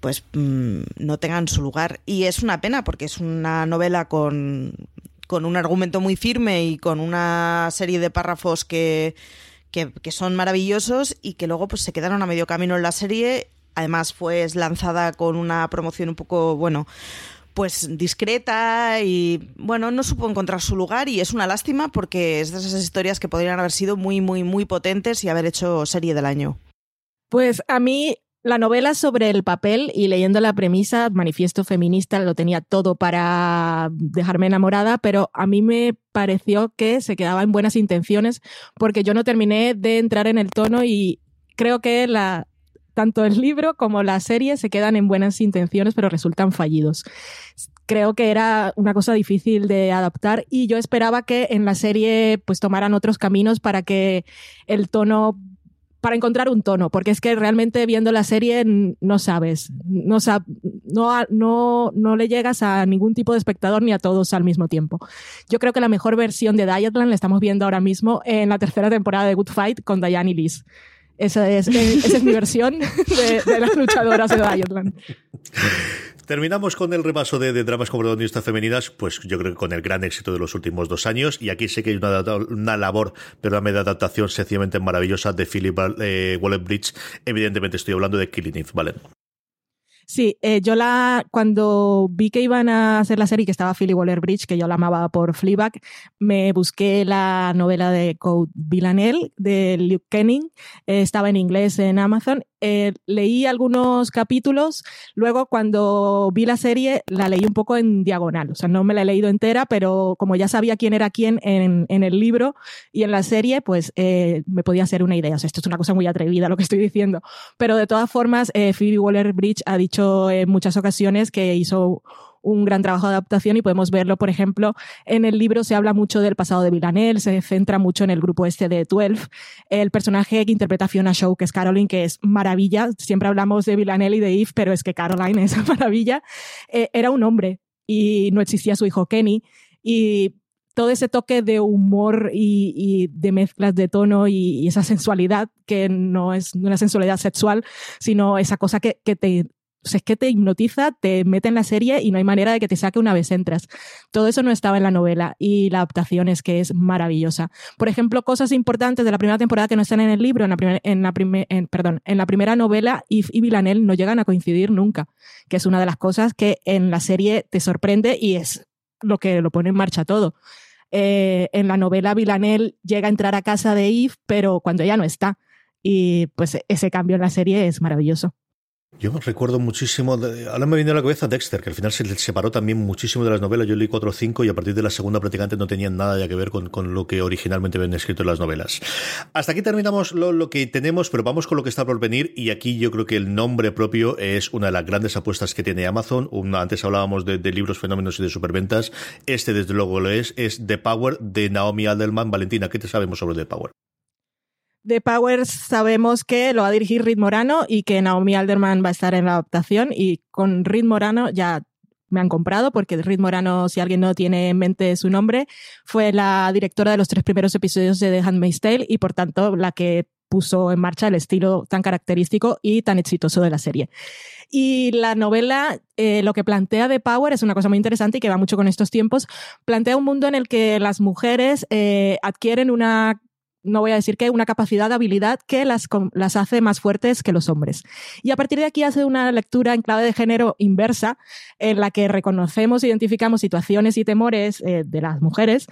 pues mm, no tengan su lugar. Y es una pena porque es una novela con, con un argumento muy firme y con una serie de párrafos que, que, que, son maravillosos y que luego pues se quedaron a medio camino en la serie. Además fue lanzada con una promoción un poco, bueno, pues discreta y bueno, no supo encontrar su lugar y es una lástima porque es de esas historias que podrían haber sido muy, muy, muy potentes y haber hecho serie del año. Pues a mí la novela sobre el papel y leyendo la premisa, manifiesto feminista, lo tenía todo para dejarme enamorada, pero a mí me pareció que se quedaba en buenas intenciones porque yo no terminé de entrar en el tono y creo que la, tanto el libro como la serie se quedan en buenas intenciones, pero resultan fallidos. Creo que era una cosa difícil de adaptar y yo esperaba que en la serie pues tomaran otros caminos para que el tono para encontrar un tono, porque es que realmente viendo la serie no sabes, no, no, no, no le llegas a ningún tipo de espectador ni a todos al mismo tiempo. Yo creo que la mejor versión de Dietland la estamos viendo ahora mismo en la tercera temporada de Good Fight con Diane y Liz. Esa es, esa es mi versión de, las luchadoras de Dietland. Terminamos con el repaso de, dramas como protagonistas femeninas, pues yo creo que con el gran éxito de los últimos dos años. Y aquí sé que hay una, una labor, pero de adaptación sencillamente maravillosa de Philip eh. Evidentemente estoy hablando de Killing Eve, ¿vale? Sí, eh, yo la cuando vi que iban a hacer la serie que estaba Philly Waller-Bridge, que yo la amaba por Fleabag, me busqué la novela de Code Villanelle de Luke Kenning, eh, estaba en inglés en Amazon eh, leí algunos capítulos, luego cuando vi la serie la leí un poco en diagonal, o sea, no me la he leído entera, pero como ya sabía quién era quién en, en el libro y en la serie, pues eh, me podía hacer una idea. O sea, esto es una cosa muy atrevida lo que estoy diciendo, pero de todas formas, eh, Phoebe Waller-Bridge ha dicho en muchas ocasiones que hizo un gran trabajo de adaptación y podemos verlo, por ejemplo, en el libro se habla mucho del pasado de Villanelle, se centra mucho en el grupo este de 12, el personaje que interpreta Fiona Shaw, que es Caroline, que es maravilla, siempre hablamos de Villanelle y de Eve, pero es que Caroline es maravilla, eh, era un hombre y no existía su hijo Kenny. Y todo ese toque de humor y, de mezclas de tono y, esa sensualidad que no es una sensualidad sexual, sino esa cosa que, que te sea, es que te hipnotiza, te mete en la serie y no hay manera de que te saque una vez entras. Todo eso no estaba en la novela y la adaptación es que es maravillosa. Por ejemplo, cosas importantes de la primera temporada que no están en el libro, en la, en la, perdón, en la primera novela, Yves y Villanelle no llegan a coincidir nunca, que es una de las cosas que en la serie te sorprende y es lo que lo pone en marcha todo. Eh, en la novela Villanelle llega a entrar a casa de Yves, pero cuando ella no está. Y pues ese cambio en la serie es maravilloso. Yo me recuerdo muchísimo, ahora me viene a la cabeza Dexter, que al final se separó también muchísimo de las novelas. Yo leí cuatro o cinco y a partir de la segunda prácticamente no tenían nada ya que ver con, lo que originalmente habían escrito en las novelas. Hasta aquí terminamos lo, que tenemos, pero vamos con lo que está por venir y aquí yo creo que el nombre propio es una de las grandes apuestas que tiene Amazon. antes hablábamos de, libros, fenómenos y de superventas. Este desde luego lo es, es The Power de Naomi Alderman. Valentina, ¿qué te sabemos sobre The Power? De Powers sabemos que lo va a dirigir Reed Morano y que Naomi Alderman va a estar en la adaptación y con Reed Morano ya me han comprado porque Reed Morano, si alguien no tiene en mente su nombre, fue la directora de los tres primeros episodios de The Handmaid's Tale y por tanto la que puso en marcha el estilo tan característico y tan exitoso de la serie. Y la novela, eh, lo que plantea de Power es una cosa muy interesante y que va mucho con estos tiempos. Plantea un mundo en el que las mujeres eh, adquieren una no voy a decir que una capacidad de habilidad que las, las hace más fuertes que los hombres. Y a partir de aquí hace una lectura en clave de género inversa, en la que reconocemos, identificamos situaciones y temores eh, de las mujeres,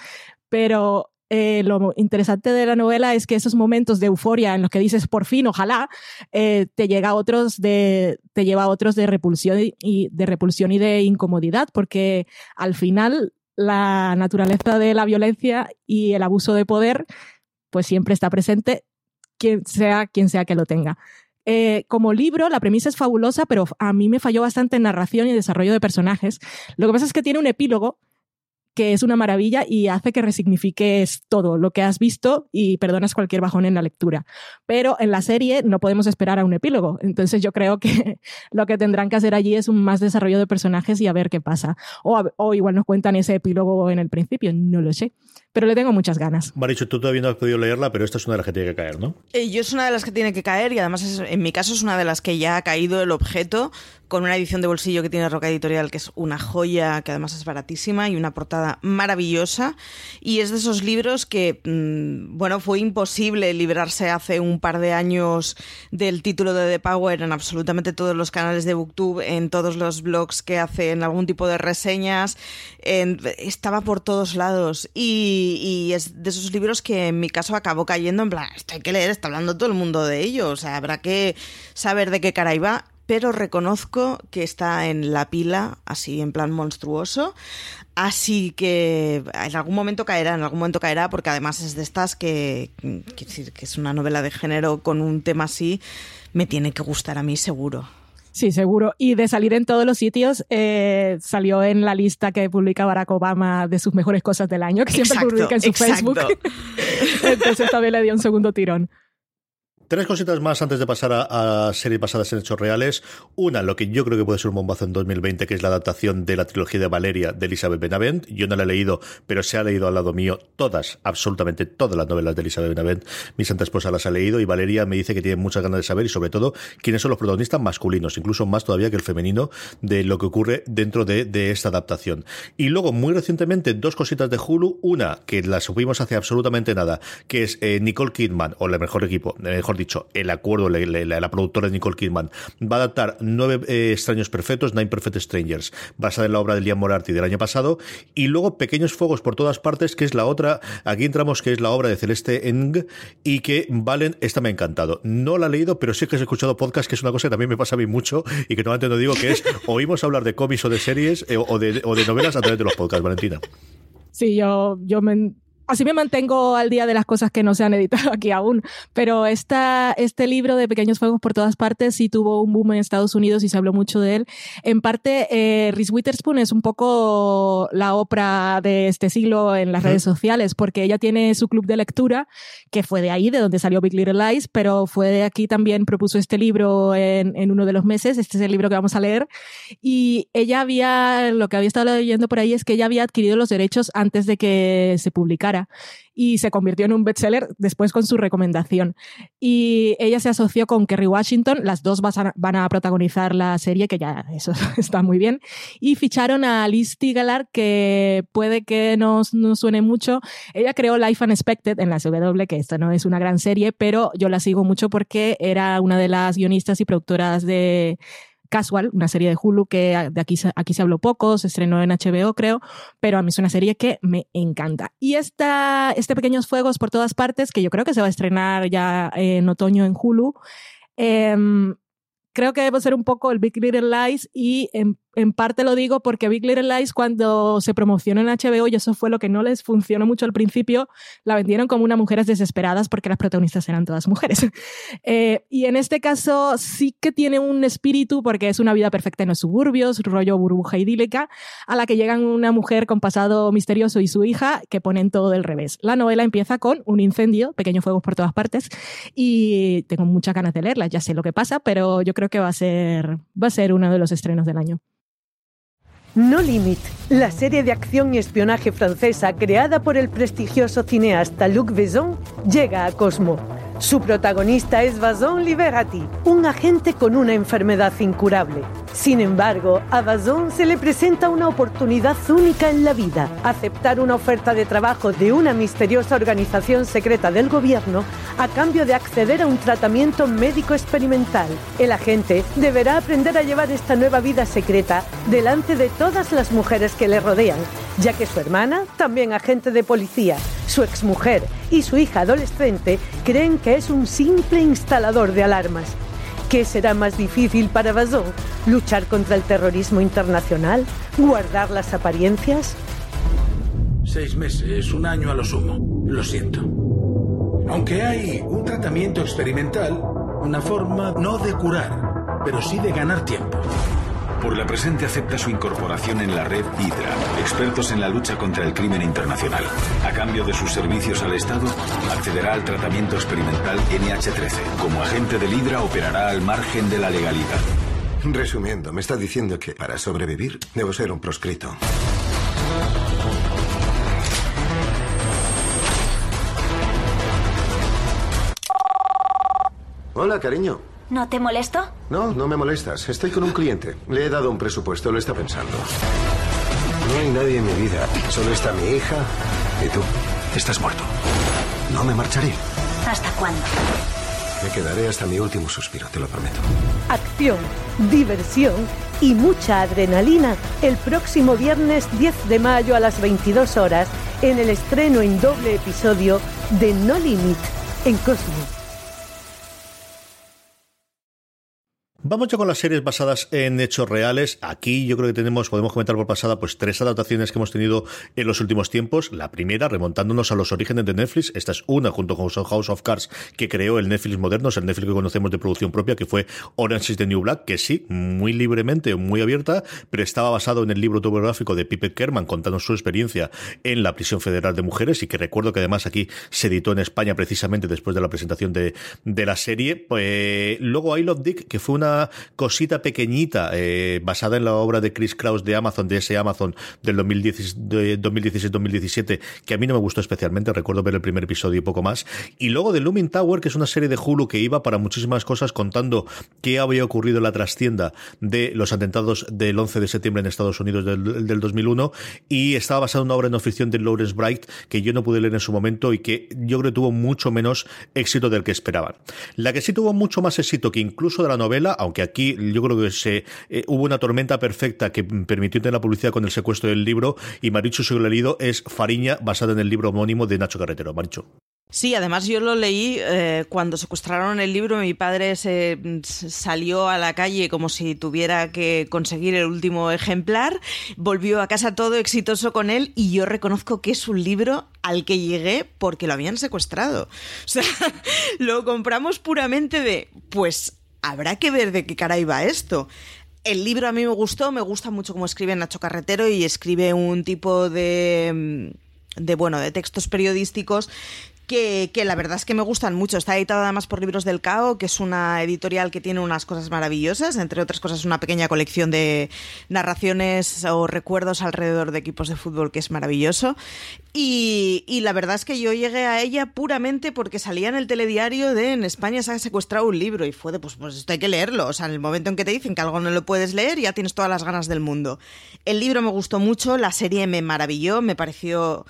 pero eh, lo interesante de la novela es que esos momentos de euforia en los que dices por fin, ojalá, eh, te llega a otros de, te lleva a otros de repulsión y de repulsión y de incomodidad, porque al final la naturaleza de la violencia y el abuso de poder pues siempre está presente quien sea quien sea que lo tenga. Eh, como libro, la premisa es fabulosa, pero a mí me falló bastante en narración y desarrollo de personajes. Lo que pasa es que tiene un epílogo que es una maravilla y hace que resignifiques todo lo que has visto y perdonas cualquier bajón en la lectura. Pero en la serie no podemos esperar a un epílogo. Entonces yo creo que lo que tendrán que hacer allí es un más desarrollo de personajes y a ver qué pasa. O, o igual nos cuentan ese epílogo en el principio, no lo sé pero le tengo muchas ganas. Maricho, tú todavía no has podido leerla, pero esta es una de las que tiene que caer, ¿no? Eh, yo es una de las que tiene que caer y además en mi caso es una de las que ya ha caído el objeto con una edición de bolsillo que tiene Roca Editorial, que es una joya, que además es baratísima y una portada maravillosa. Y es de esos libros que, mm, bueno, fue imposible librarse hace un par de años del título de The Power en absolutamente todos los canales de Booktube, en todos los blogs que hacen algún tipo de reseñas. estaba por todos lados. Y, es de esos libros que en mi caso acabó cayendo en plan, esto hay que leer, está hablando todo el mundo de ello. O sea, habrá que saber de qué cara iba pero reconozco que está en la pila, así en plan monstruoso. Así que en algún momento caerá, en algún momento caerá, porque además es de estas que, que, que es una novela de género con un tema así, me tiene que gustar a mí seguro. Sí, seguro. Y de salir en todos los sitios, eh, salió en la lista que publica Barack Obama de sus mejores cosas del año, que siempre publica en su Facebook. Entonces también le dio un segundo tirón. Tres cositas más antes de pasar a, series basadas en hechos reales. Una, lo que yo creo que puede ser un bombazo en 2020, que es la adaptación de la trilogía de Valeria de Elizabeth Benavent. Yo no la he leído, pero se ha leído al lado mío todas, absolutamente todas las novelas de Elizabeth Benavent. Mi santa esposa las ha leído y Valeria me dice que tiene muchas ganas de saber y sobre todo quiénes son los protagonistas masculinos, incluso más todavía que el femenino, de lo que ocurre dentro de, de esta adaptación. Y luego, muy recientemente, dos cositas de Hulu. Una, que la supimos hace absolutamente nada, que es eh, Nicole Kidman, o el mejor equipo, mejor dicho, el acuerdo, la, la, productora de Nicole Kidman, va a adaptar Nueve eh, Extraños Perfectos, Nine Perfect Strangers, basada en la obra de Liam Morarty del año pasado, y luego Pequeños Fuegos por todas partes, que es la otra, aquí entramos, que es la obra de Celeste Eng, y que Valen, esta me ha encantado. No la he leído, pero sí que he escuchado podcast, que es una cosa que también me pasa a mí mucho, y que normalmente no digo que es, oímos hablar de cómics o de series, eh, o, de, o de novelas a través de los podcasts, Valentina. Sí, yo, yo me, así me mantengo al día de las cosas que no se han editado aquí aún, pero esta, este libro de Pequeños Fuegos por todas partes sí tuvo un boom en Estados Unidos y se habló mucho de él. En parte, eh, Reese Witherspoon es un poco la Oprah de este siglo en las redes sociales, porque ella tiene su club de lectura, que fue de ahí, de donde salió Big Little Lies, pero fue de aquí también, propuso este libro en, en uno de los meses, este es el libro que vamos a leer, y ella había, lo que había estado leyendo por ahí es que ella había adquirido los derechos antes de que se publicara y se convirtió en un bestseller después con su recomendación. Y ella se asoció con Kerry Washington, las dos van a protagonizar la serie, que ya eso está muy bien, y ficharon a Liz Tigalar, que puede que nos, nos suene mucho. Ella creó Life Unexpected en la CW, que esta no es una gran serie, pero yo la sigo mucho porque era una de las guionistas y productoras de Casual, una serie de Hulu que de aquí, aquí se habló poco, se estrenó en HBO creo, pero a mí es una serie que me encanta. Y esta, este Pequeños Fuegos por todas partes, que yo creo que se va a estrenar ya en otoño en Hulu, em, creo que debe ser un poco el Big Little Lies y en en parte lo digo porque Big Little Lies cuando se promocionó en HBO, y eso fue lo que no les funcionó mucho al principio, la vendieron como una mujeres desesperadas porque las protagonistas eran todas mujeres. Eh, y en este caso sí que tiene un espíritu porque es una vida perfecta en los suburbios, rollo burbuja idílica, a la que llegan una mujer con pasado misterioso y su hija que ponen todo del revés. La novela empieza con un incendio, pequeños fuegos por todas partes, y tengo muchas ganas de leerla, ya sé lo que pasa, pero yo creo que va a ser, va a ser uno de los estrenos del año. No Limit, la serie de acción y espionaje francesa creada por el prestigioso cineasta Luc Besson, llega a Cosmo. Su protagonista es Vazon Liberati, un agente con una enfermedad incurable. Sin embargo, a Vazon se le presenta una oportunidad única en la vida, aceptar una oferta de trabajo de una misteriosa organización secreta del gobierno a cambio de acceder a un tratamiento médico experimental. El agente deberá aprender a llevar esta nueva vida secreta delante de todas las mujeres que le rodean, ya que su hermana, también agente de policía, su exmujer y su hija adolescente creen que es un simple instalador de alarmas. ¿Qué será más difícil para Bazón? ¿Luchar contra el terrorismo internacional? ¿Guardar las apariencias? Seis meses, un año a lo sumo. Lo siento. Aunque hay un tratamiento experimental, una forma no de curar, pero sí de ganar tiempo. Por la presente acepta su incorporación en la red Hydra, expertos en la lucha contra el crimen internacional. A cambio de sus servicios al Estado, accederá al tratamiento experimental NH13. Como agente del Hydra operará al margen de la legalidad. Resumiendo, me está diciendo que para sobrevivir debo ser un proscrito. Hola, cariño. ¿No te molesto? No, no me molestas. Estoy con un cliente. Le he dado un presupuesto, lo está pensando. No hay nadie en mi vida. Solo está mi hija y tú. Estás muerto. No me marcharé. ¿Hasta cuándo? Me quedaré hasta mi último suspiro, te lo prometo. Acción, diversión y mucha adrenalina el próximo viernes 10 de mayo a las 22 horas en el estreno en doble episodio de No Limit en Cosmo. Vamos ya con las series basadas en hechos reales. Aquí yo creo que tenemos, podemos comentar por pasada, pues tres adaptaciones que hemos tenido en los últimos tiempos. La primera, remontándonos a los orígenes de Netflix. Esta es una, junto con House of Cards, que creó el Netflix moderno, el Netflix que conocemos de producción propia, que fue Orange is the New Black, que sí, muy libremente, muy abierta, pero estaba basado en el libro autobiográfico de Pipe Kerman, contando su experiencia en la prisión federal de mujeres, y que recuerdo que además aquí se editó en España precisamente después de la presentación de, de la serie. Pues, luego I Love Dick, que fue una cosita pequeñita eh, basada en la obra de Chris Kraus de Amazon, de ese Amazon del 2016-2017, que a mí no me gustó especialmente, recuerdo ver el primer episodio y poco más. Y luego de Looming Tower, que es una serie de Hulu que iba para muchísimas cosas contando qué había ocurrido en la trastienda de los atentados del 11 de septiembre en Estados Unidos del, del 2001 y estaba basada en una obra no ficción de Lawrence Bright que yo no pude leer en su momento y que yo creo que tuvo mucho menos éxito del que esperaban. La que sí tuvo mucho más éxito que incluso de la novela, aunque aquí yo creo que eh, hubo una tormenta perfecta que permitió tener la publicidad con el secuestro del libro y Marichu, leído, es Fariña, basada en el libro homónimo de Nacho Carretero. Marichu. Sí, además yo lo leí eh, cuando secuestraron el libro. Mi padre se salió a la calle como si tuviera que conseguir el último ejemplar. Volvió a casa todo exitoso con él y yo reconozco que es un libro al que llegué porque lo habían secuestrado. O sea, lo compramos puramente de, pues habrá que ver de qué cara iba esto. El libro a mí me gustó, me gusta mucho cómo escribe Nacho Carretero y escribe un tipo de de bueno, de textos periodísticos que, la verdad es que me gustan mucho. Está editado además por Libros del Cao, que es una editorial que tiene unas cosas maravillosas, entre otras cosas una pequeña colección de narraciones o recuerdos alrededor de equipos de fútbol que es maravilloso. Y, la verdad es que yo llegué a ella puramente porque salía en el telediario de en España se ha secuestrado un libro y fue de pues, pues esto hay que leerlo. O sea, en el momento en que te dicen que algo no lo puedes leer ya tienes todas las ganas del mundo. El libro me gustó mucho, la serie me maravilló, me pareció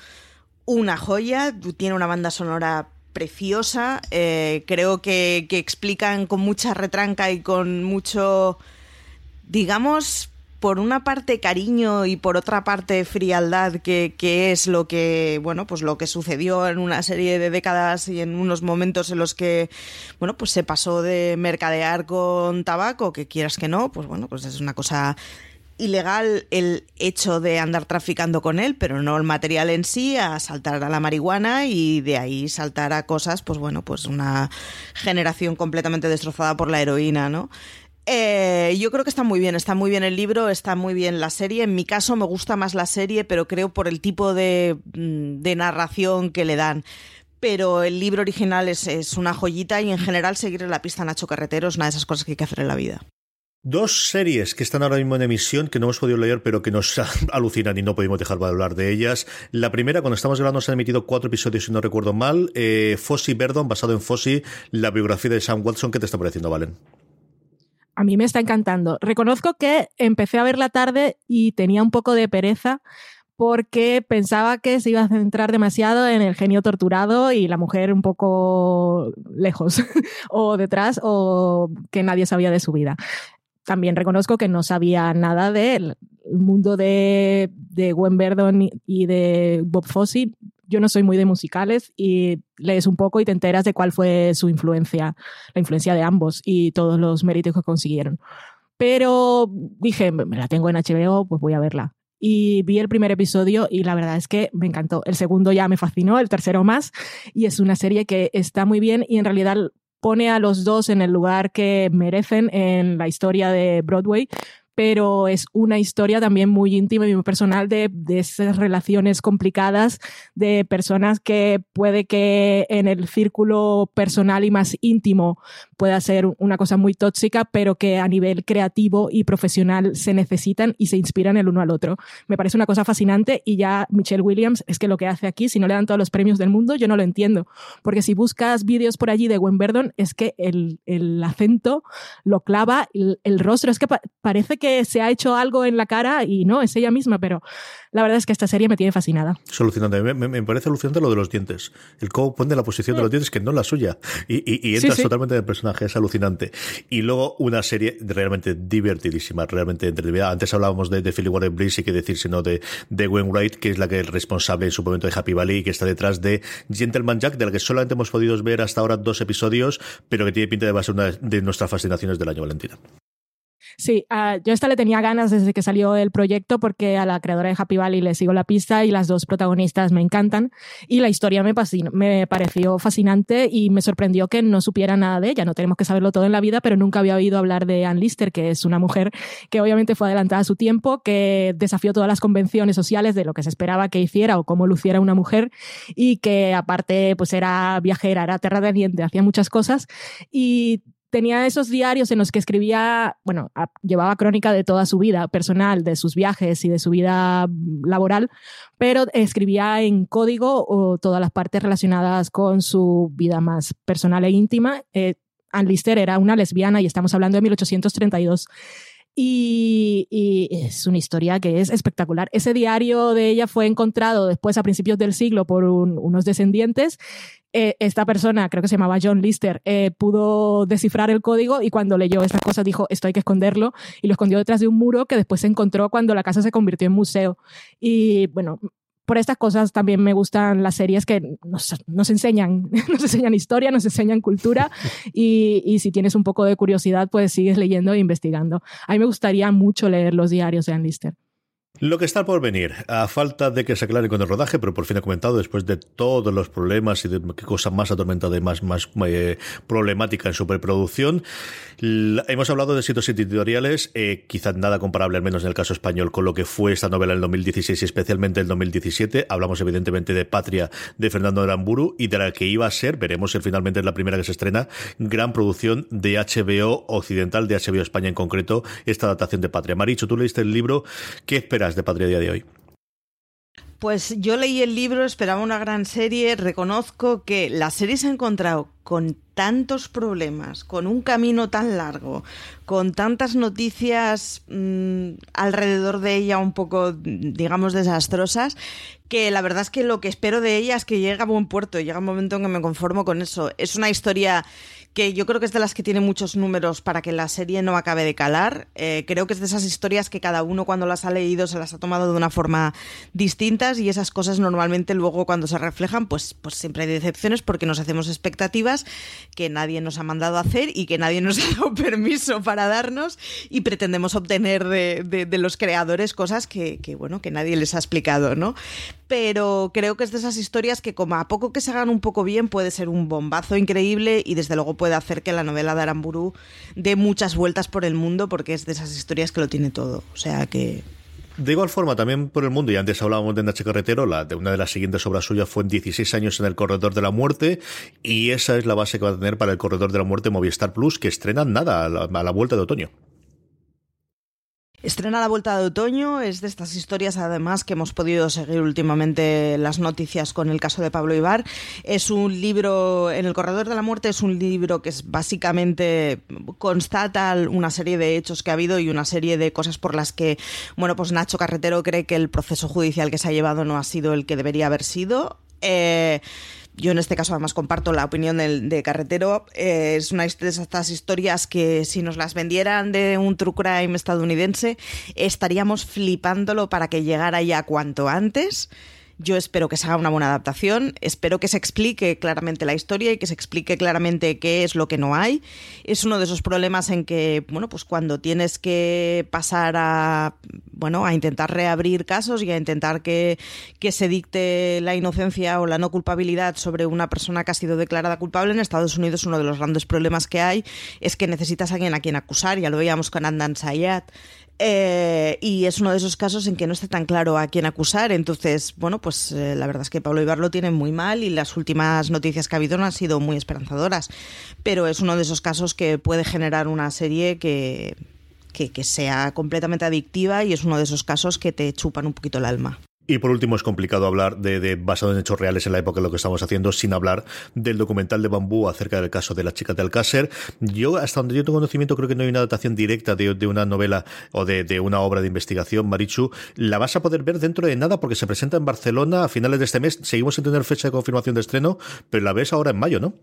una joya, tiene una banda sonora preciosa, eh, creo que, explican con mucha retranca y con mucho, digamos, por una parte cariño y por otra parte frialdad, que, que, es lo que, bueno, pues lo que sucedió en una serie de décadas y en unos momentos en los que, bueno, pues se pasó de mercadear con tabaco, que quieras que no, pues bueno, pues es una cosa ilegal el hecho de andar traficando con él, pero no el material en sí, a saltar a la marihuana y de ahí saltar a cosas, pues bueno, pues una generación completamente destrozada por la heroína, ¿no? Eh, yo creo que está muy bien, está muy bien el libro, está muy bien la serie. En mi caso me gusta más la serie, pero creo por el tipo de, mm, narración que le dan pero el libro original es, es, una joyita y en general seguir la pista Nacho Carretero es una de esas cosas que hay que hacer en la vida. Dos series que están ahora mismo en emisión que no hemos podido leer pero que nos alucinan y no podemos dejar de hablar de ellas. La primera, cuando estamos grabando, se han emitido cuatro episodios si no recuerdo mal. Eh, Fossi Verdon, basado en Fossi, la biografía de Sam Watson. ¿Qué te está pareciendo, Valen? A mí me está encantando. Reconozco que empecé a ver la tarde y tenía un poco de pereza porque pensaba que se iba a centrar demasiado en el genio torturado y la mujer un poco lejos o detrás o que nadie sabía de su vida también reconozco que no sabía nada del mundo de, de Gwen Verdon y de Bob Fosse. Yo no soy muy de musicales y lees un poco y te enteras de cuál fue su influencia, la influencia de ambos y todos los méritos que consiguieron. Pero dije, me la tengo en HBO, pues voy a verla. Y vi el primer episodio y la verdad es que me encantó. El segundo ya me fascinó, el tercero más. Y es una serie que está muy bien y en realidad pone a los dos en el lugar que merecen en la historia de Broadway, pero es una historia también muy íntima y muy personal de, de, esas relaciones complicadas de personas que puede que en el círculo personal y más íntimo pueda ser una cosa muy tóxica, pero que a nivel creativo y profesional se necesitan y se inspiran el uno al otro. Me parece una cosa fascinante y ya Michelle Williams es que lo que hace aquí, si no le dan todos los premios del mundo, yo no lo entiendo, porque si buscas vídeos por allí de Gwen Verdon, es que el, el acento lo clava, el, rostro, es que pa parece que se ha hecho algo en la cara y no, es ella misma, pero la verdad es que esta serie me tiene fascinada. Es alucinante. Me, me, me parece alucinante lo de los dientes. El cómo pone la posición de los dientes que no es la suya. Y, y, y entras sí, sí. totalmente en el personaje. Es alucinante. Y luego una serie realmente divertidísima, realmente entretenida. Antes hablábamos de, de Philly Warren Bliss y que decir, sino de, de Gwen Wright, que es la que es responsable en su momento de Happy Valley y que está detrás de Gentleman Jack, de la que solamente hemos podido ver hasta ahora dos episodios, pero que tiene pinta de va a ser una de nuestras fascinaciones del año, Valentina. Sí, uh, yo esta le tenía ganas desde que salió el proyecto porque a la creadora de Happy Valley le sigo la pista y las dos protagonistas me encantan y la historia me, pareció fascinante y me sorprendió que no supiera nada de ella. No tenemos que saberlo todo en la vida, pero nunca había oído hablar de Ann Lister, que es una mujer que obviamente fue adelantada a su tiempo, que desafió todas las convenciones sociales de lo que se esperaba que hiciera o cómo luciera una mujer y que aparte pues era viajera, era terrateniente, hacía muchas cosas y tenía esos diarios en los que escribía, bueno, llevaba crónica de toda su vida personal, de sus viajes y de su vida laboral, pero escribía en código o todas las partes relacionadas con su vida más personal e íntima. Eh, Lister era una lesbiana y estamos hablando de 1832. Y, es una historia que es espectacular. Ese diario de ella fue encontrado después a principios del siglo por un, unos descendientes eh, esta persona, creo que se llamaba John Lister, eh, pudo descifrar el código y cuando leyó estas cosas dijo, esto hay que esconderlo, y lo escondió detrás de un muro que después se encontró cuando la casa se convirtió en museo. Y bueno, por estas cosas también me gustan las series que nos, nos enseñan, nos enseñan historia, nos enseñan cultura y, y, si tienes un poco de curiosidad, pues sigues leyendo e investigando. A mí me gustaría mucho leer los diarios de Ann Lister. Lo que está por venir, a falta de que se aclare con el rodaje, pero por fin ha comentado, después de todos los problemas y de qué cosa más atormentada y más, más eh, problemática en su preproducción, hemos hablado de sitios editoriales, eh, quizás nada comparable, al menos en el caso español, con lo que fue esta novela en el 2016 y especialmente en el 2017. Hablamos evidentemente de Patria de Fernando Aramburu y de la que iba a ser, veremos si finalmente es la primera que se estrena, gran producción de HBO Occidental, de HBO España en concreto, esta adaptación de Patria. Maricho, tú leíste el libro, ¿qué esperas de Patria día de hoy? Pues yo leí el libro, esperaba una gran serie, reconozco que la serie se ha encontrado con tantos problemas, con un camino tan largo, con tantas noticias mmm, alrededor de ella un poco, digamos, desastrosas, que la verdad es que lo que espero de ella es que llegue a buen puerto, llega un momento en que me conformo con eso. Es una historia que yo creo que es de las que tiene muchos números para que la serie no acabe de calar. Eh, creo que es de esas historias que cada uno cuando las ha leído se las ha tomado de una forma distintas y esas cosas normalmente luego cuando se reflejan pues, pues siempre hay decepciones porque nos hacemos expectativas que nadie nos ha mandado a hacer y que nadie nos ha dado permiso para darnos y pretendemos obtener de, de, de los creadores cosas que, que, bueno, que nadie les ha explicado, ¿no? Pero creo que es de esas historias que como a poco que se hagan un poco bien puede ser un bombazo increíble y desde luego puede hacer que la novela de Aramburu dé muchas vueltas por el mundo porque es de esas historias que lo tiene todo. O sea que de igual forma, también por el mundo, y antes hablábamos de Nache Carretero, la, de una de las siguientes obras suyas fue en 16 años en el Corredor de la Muerte, y esa es la base que va a tener para el Corredor de la Muerte Movistar Plus, que estrenan nada a la vuelta de otoño. Estrena la vuelta de otoño, es de estas historias además que hemos podido seguir últimamente las noticias con el caso de Pablo Ibar. Es un libro, en el Corredor de la Muerte es un libro que es básicamente constata una serie de hechos que ha habido y una serie de cosas por las que, bueno, pues Nacho Carretero cree que el proceso judicial que se ha llevado no ha sido el que debería haber sido. Eh, yo en este caso además comparto la opinión del, de Carretero. Eh, es una de estas historias que si nos las vendieran de un true crime estadounidense estaríamos flipándolo para que llegara ya cuanto antes. Yo espero que se haga una buena adaptación, espero que se explique claramente la historia y que se explique claramente qué es lo que no hay. Es uno de esos problemas en que, bueno, pues cuando tienes que pasar a, bueno, a intentar reabrir casos y a intentar que, que se dicte la inocencia o la no culpabilidad sobre una persona que ha sido declarada culpable. En Estados Unidos uno de los grandes problemas que hay es que necesitas a alguien a quien acusar, ya lo veíamos con Andan Sayat. Eh, y es uno de esos casos en que no está tan claro a quién acusar. Entonces, bueno, pues eh, la verdad es que Pablo Ibar lo tiene muy mal y las últimas noticias que ha habido no han sido muy esperanzadoras. Pero es uno de esos casos que puede generar una serie que, que, que sea completamente adictiva y es uno de esos casos que te chupan un poquito el alma. Y por último, es complicado hablar de, basado en hechos reales en la época de lo que estamos haciendo, sin hablar del documental de Bambú acerca del caso de la chica de Alcácer. Yo, hasta donde yo tengo conocimiento, creo que no hay una adaptación directa de, de una novela o de, de, una obra de investigación, Marichu. La vas a poder ver dentro de nada porque se presenta en Barcelona a finales de este mes. Seguimos sin tener fecha de confirmación de estreno, pero la ves ahora en mayo, ¿no?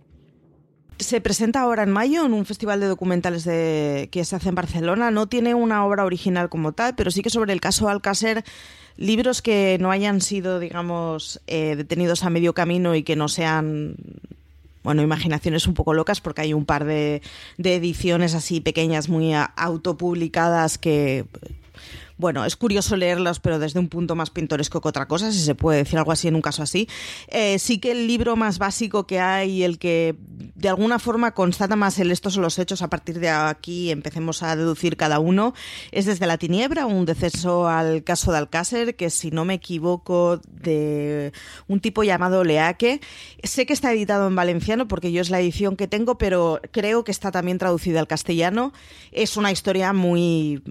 Se presenta ahora en mayo en un festival de documentales de, que se hace en Barcelona. No tiene una obra original como tal, pero sí que sobre el caso Alcácer libros que no hayan sido, digamos, eh, detenidos a medio camino y que no sean bueno, imaginaciones un poco locas porque hay un par de, de ediciones así pequeñas, muy autopublicadas que bueno, es curioso leerlos, pero desde un punto más pintoresco que otra cosa, si se puede decir algo así en un caso así. Eh, sí que el libro más básico que hay, el que de alguna forma constata más el estos son los hechos, a partir de aquí empecemos a deducir cada uno, es desde la tiniebra, un deceso al caso de Alcácer, que si no me equivoco, de un tipo llamado Leaque. Sé que está editado en valenciano porque yo es la edición que tengo, pero creo que está también traducida al castellano. Es una historia muy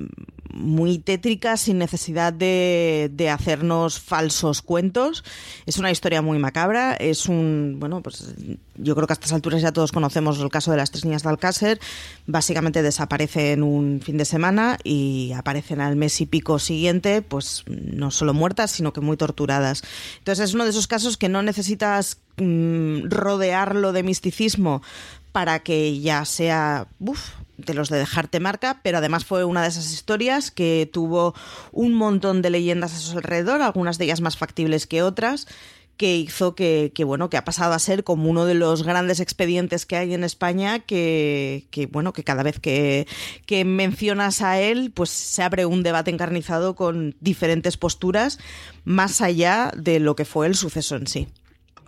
muy tétrica sin necesidad de, de, hacernos falsos cuentos. Es una historia muy macabra. Es un, bueno, pues yo creo que a estas alturas ya todos conocemos el caso de las tres niñas de Alcácer. Básicamente desaparecen un fin de semana y aparecen al mes y pico siguiente, pues no solo muertas, sino que muy torturadas. Entonces es uno de esos casos que no necesitas mmm, rodearlo de misticismo para que ya sea de los de dejarte marca, pero además fue una de esas historias que tuvo un montón de leyendas a su alrededor, algunas de ellas más factibles que otras, que hizo que, que, bueno, que ha pasado a ser como uno de los grandes expedientes que hay en España, que, que bueno, que cada vez que, que mencionas a él, pues se abre un debate encarnizado con diferentes posturas, más allá de lo que fue el suceso en sí.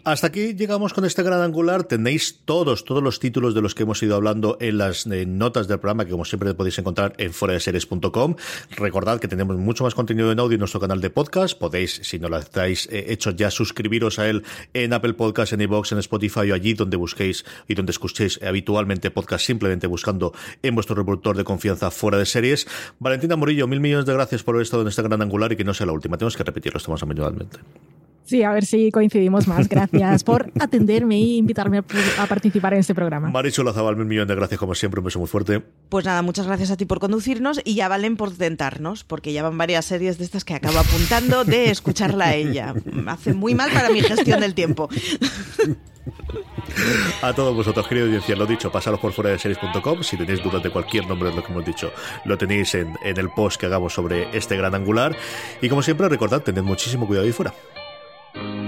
Hasta aquí llegamos con este gran angular. Tenéis todos, todos los títulos de los que hemos ido hablando en las notas del programa, que como siempre podéis encontrar en foradeseries.com. Recordad que tenemos mucho más contenido en audio en nuestro canal de podcast. Podéis, si no lo estáis eh, hecho ya, suscribiros a él en Apple Podcast, en iVoox, en Spotify o allí donde busquéis y donde escuchéis habitualmente podcast, simplemente buscando en vuestro reproductor de confianza fuera de series. Valentina Morillo, mil millones de gracias por haber estado en este gran angular y que no sea la última. Tenemos que repetirlo, estamos manualmente. Sí, a ver si coincidimos más. Gracias por atenderme e invitarme a, participar en este programa. Marichu Lazabal, mil millones de gracias como siempre, un beso muy fuerte. Pues nada, muchas gracias a ti por conducirnos y ya valen por tentarnos, porque ya van varias series de estas que acabo apuntando de escucharla a ella. Hace muy mal para mi gestión del tiempo. A todos vosotros, querido audiencia, lo dicho, pasaros por fuera de series.com. Si tenéis dudas de cualquier nombre de lo que hemos dicho, lo tenéis en, en el post que hagamos sobre este gran angular. Y como siempre, recordad, tened muchísimo cuidado ahí fuera. Thank you.